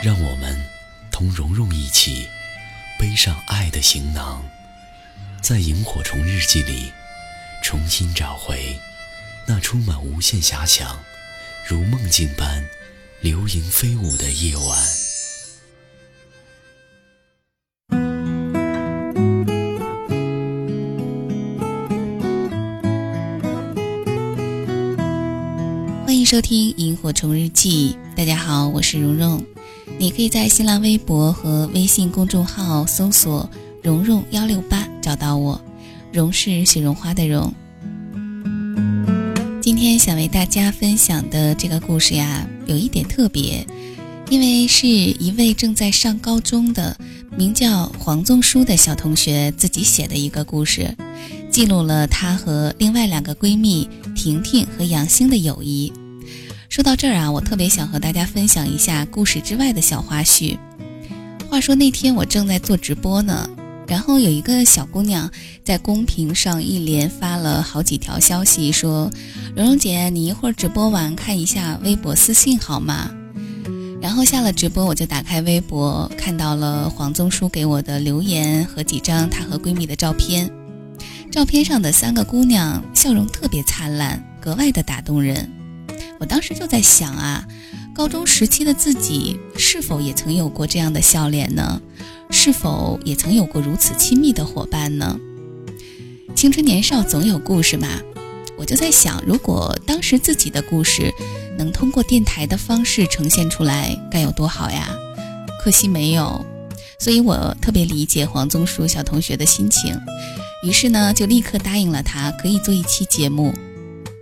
让我们同蓉蓉一起背上爱的行囊，在萤火虫日记里重新找回那充满无限遐想、如梦境般流萤飞舞的夜晚。欢迎收听《萤火虫日记》，大家好，我是蓉蓉。你可以在新浪微博和微信公众号搜索“蓉蓉幺六八”找到我，蓉是雪绒花的蓉。今天想为大家分享的这个故事呀，有一点特别，因为是一位正在上高中的名叫黄宗书的小同学自己写的一个故事，记录了他和另外两个闺蜜婷婷和杨星的友谊。说到这儿啊，我特别想和大家分享一下故事之外的小花絮。话说那天我正在做直播呢，然后有一个小姑娘在公屏上一连发了好几条消息，说：“蓉蓉姐，你一会儿直播完看一下微博私信好吗？”然后下了直播，我就打开微博，看到了黄宗书给我的留言和几张她和闺蜜的照片。照片上的三个姑娘笑容特别灿烂，格外的打动人。我当时就在想啊，高中时期的自己是否也曾有过这样的笑脸呢？是否也曾有过如此亲密的伙伴呢？青春年少总有故事嘛，我就在想，如果当时自己的故事能通过电台的方式呈现出来，该有多好呀！可惜没有，所以我特别理解黄宗书小同学的心情，于是呢，就立刻答应了他，可以做一期节目。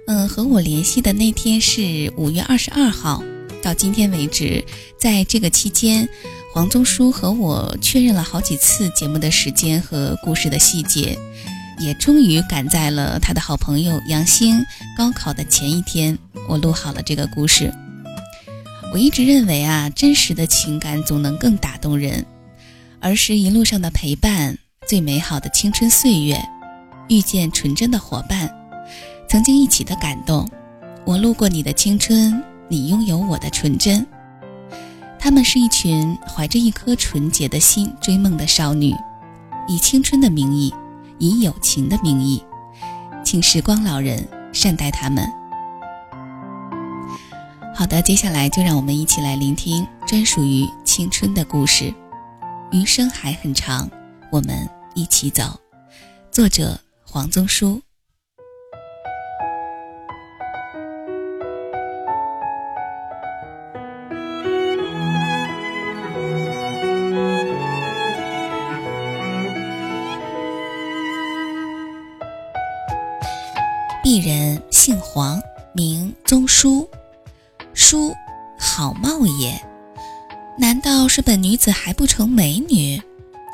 嗯，和我联系的那天是五月二十二号，到今天为止，在这个期间，黄宗书和我确认了好几次节目的时间和故事的细节，也终于赶在了他的好朋友杨星高考的前一天，我录好了这个故事。我一直认为啊，真实的情感总能更打动人，儿时一路上的陪伴，最美好的青春岁月，遇见纯真的伙伴。曾经一起的感动，我路过你的青春，你拥有我的纯真。她们是一群怀着一颗纯洁的心追梦的少女，以青春的名义，以友情的名义，请时光老人善待他们。好的，接下来就让我们一起来聆听专属于青春的故事。余生还很长，我们一起走。作者：黄宗书。鄙人姓黄，名宗书，书好貌也。难道是本女子还不成美女？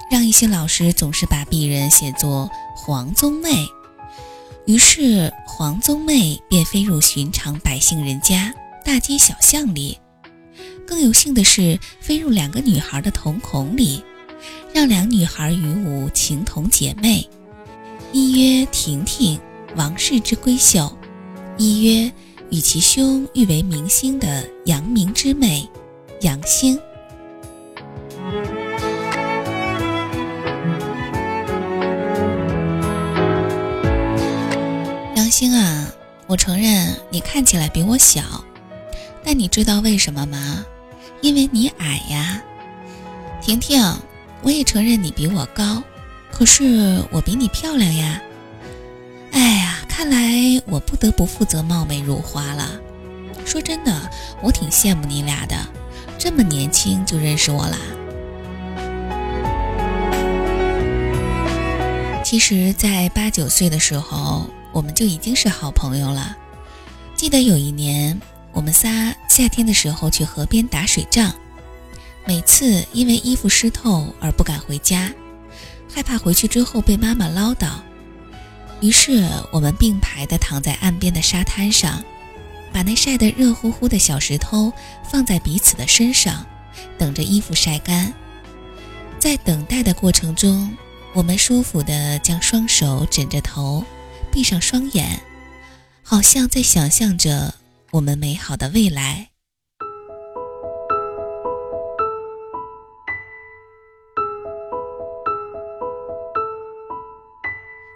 让一些老师总是把鄙人写作黄宗妹，于是黄宗妹便飞入寻常百姓人家，大街小巷里。更有幸的是，飞入两个女孩的瞳孔里，让两女孩与吾情同姐妹。一曰婷婷。王氏之闺秀，一曰与其兄欲为明星的杨明之妹杨星。杨星啊，我承认你看起来比我小，但你知道为什么吗？因为你矮呀。婷婷，我也承认你比我高，可是我比你漂亮呀。看来我不得不负责貌美如花了。说真的，我挺羡慕你俩的，这么年轻就认识我啦。其实，在八九岁的时候，我们就已经是好朋友了。记得有一年，我们仨夏天的时候去河边打水仗，每次因为衣服湿透而不敢回家，害怕回去之后被妈妈唠叨。于是我们并排地躺在岸边的沙滩上，把那晒得热乎乎的小石头放在彼此的身上，等着衣服晒干。在等待的过程中，我们舒服地将双手枕着头，闭上双眼，好像在想象着我们美好的未来。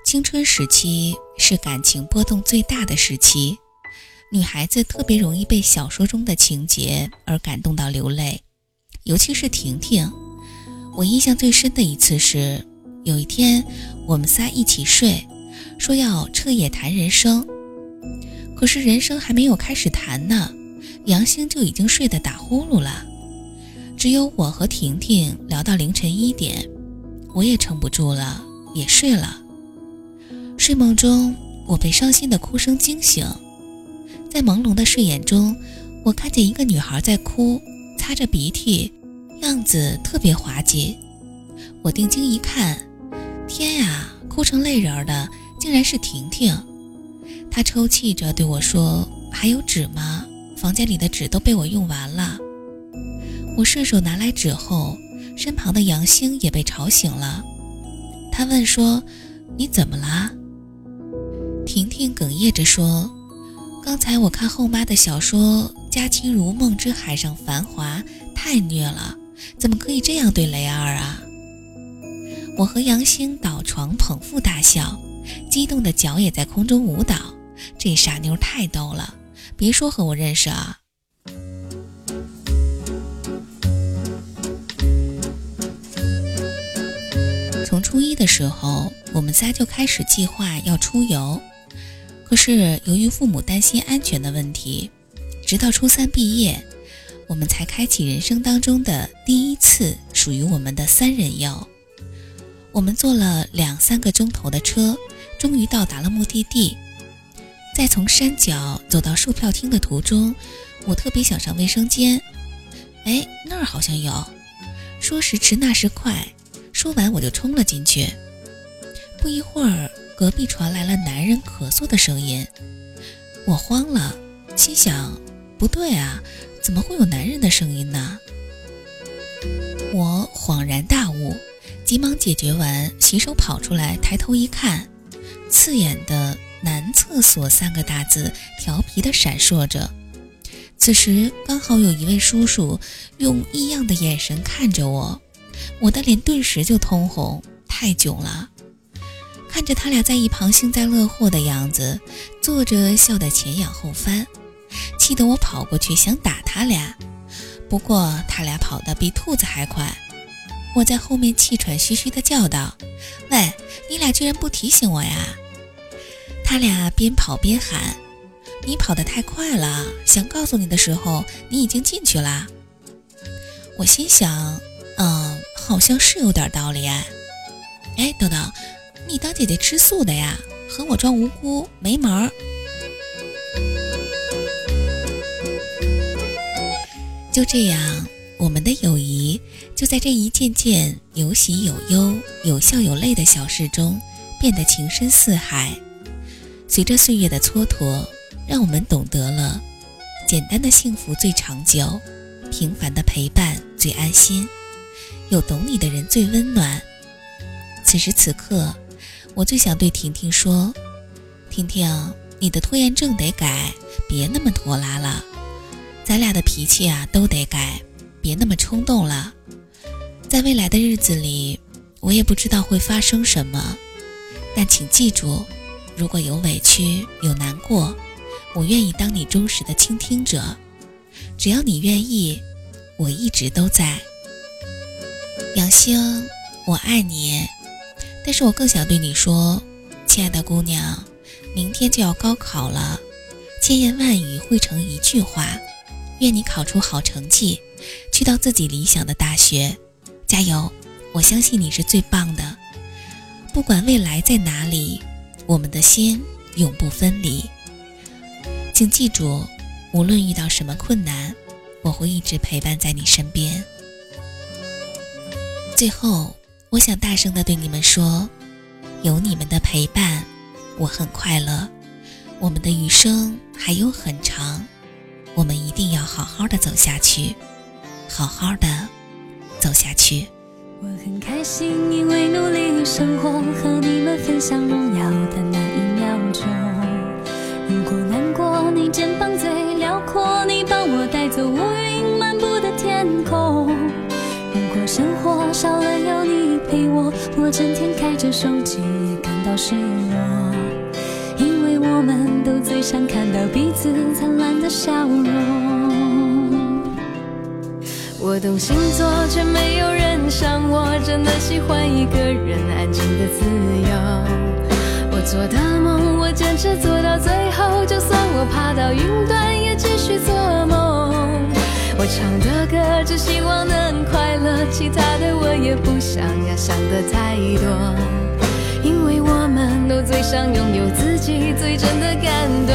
青春时期是感情波动最大的时期，女孩子特别容易被小说中的情节而感动到流泪，尤其是婷婷。我印象最深的一次是，有一天我们仨一起睡，说要彻夜谈人生，可是人生还没有开始谈呢，杨星就已经睡得打呼噜了，只有我和婷婷聊到凌晨一点，我也撑不住了，也睡了。睡梦中，我被伤心的哭声惊醒，在朦胧的睡眼中，我看见一个女孩在哭，擦着鼻涕，样子特别滑稽。我定睛一看，天呀，哭成泪人的竟然是婷婷！她抽泣着对我说：“还有纸吗？房间里的纸都被我用完了。”我顺手拿来纸后，身旁的杨星也被吵醒了。他问说：“你怎么了？”婷婷哽咽着说：“刚才我看后妈的小说《佳期如梦之海上繁华》，太虐了，怎么可以这样对雷儿啊？”我和杨星倒床捧腹大笑，激动的脚也在空中舞蹈。这傻妞太逗了，别说和我认识啊！从初一的时候，我们仨就开始计划要出游。可是由于父母担心安全的问题，直到初三毕业，我们才开启人生当中的第一次属于我们的三人游。我们坐了两三个钟头的车，终于到达了目的地。在从山脚走到售票厅的途中，我特别想上卫生间。哎，那儿好像有。说时迟，那时快，说完我就冲了进去。不一会儿。隔壁传来了男人咳嗽的声音，我慌了，心想：不对啊，怎么会有男人的声音呢？我恍然大悟，急忙解决完，洗手跑出来，抬头一看，刺眼的“男厕所”三个大字调皮地闪烁着。此时刚好有一位叔叔用异样的眼神看着我，我的脸顿时就通红，太囧了。看着他俩在一旁幸灾乐祸的样子，坐着笑得前仰后翻，气得我跑过去想打他俩，不过他俩跑得比兔子还快。我在后面气喘吁吁地叫道：“喂，你俩居然不提醒我呀！”他俩边跑边喊：“你跑得太快了，想告诉你的时候，你已经进去了。”我心想：“嗯，好像是有点道理哎。”哎，等等。你当姐姐吃素的呀，和我装无辜没门儿。就这样，我们的友谊就在这一件件有喜有忧、有笑有泪的小事中变得情深似海。随着岁月的蹉跎，让我们懂得了简单的幸福最长久，平凡的陪伴最安心，有懂你的人最温暖。此时此刻。我最想对婷婷说：“婷婷，你的拖延症得改，别那么拖拉了。咱俩的脾气啊都得改，别那么冲动了。在未来的日子里，我也不知道会发生什么，但请记住，如果有委屈有难过，我愿意当你忠实的倾听者。只要你愿意，我一直都在。杨星，我爱你。”但是我更想对你说，亲爱的姑娘，明天就要高考了，千言万语汇成一句话，愿你考出好成绩，去到自己理想的大学，加油！我相信你是最棒的。不管未来在哪里，我们的心永不分离。请记住，无论遇到什么困难，我会一直陪伴在你身边。最后，我想大声的对你们说：有你们的陪伴，我很快乐。我们的余生还有很长，我们一定要好好的走下去，好好的走下去。我很开心，因为努力生活，和你们分享荣耀的那一秒钟。如果难过，你肩膀最辽阔，你帮我带走乌云漫步的天空。如果生活少了有我，整天开着手机也感到失落。因为我们都最想看到彼此灿烂的笑容。我懂星座，却没有人像我，真的喜欢一个人安静的自由。我做的梦，我坚持做到最后，就算我爬到云端，也继续做梦。我唱的歌，只希望能快乐，其他的我也不想要想的太多。因为我们都最想拥有自己最真的感动。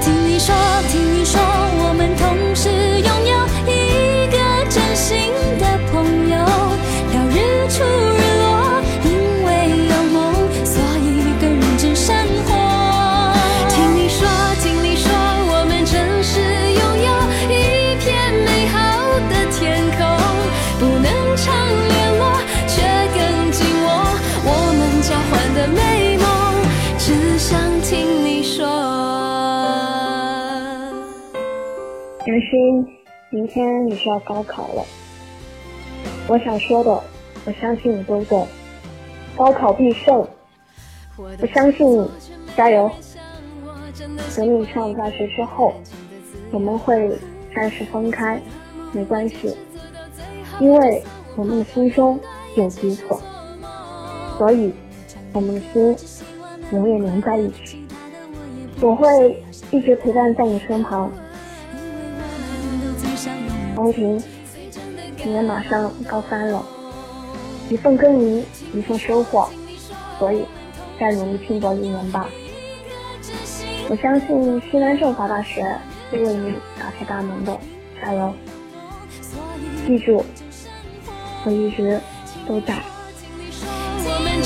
听你说，听你说，我们同时拥有一个真心的朋友，聊日出。杨欣，明天你是要高考了。我想说的，我相信你都懂。高考必胜，我相信你，加油！等你上大学之后，我们会暂时分开，没关系，因为我们的心中有彼此，所以我们的心永远连在一起。我会一直陪伴在你身旁。王婷，你也马上高三了，一份耕耘一份收获，所以再努力拼搏一年吧。我相信西南政法大学会为你打开大门的，加油！记住，我一直都在。我们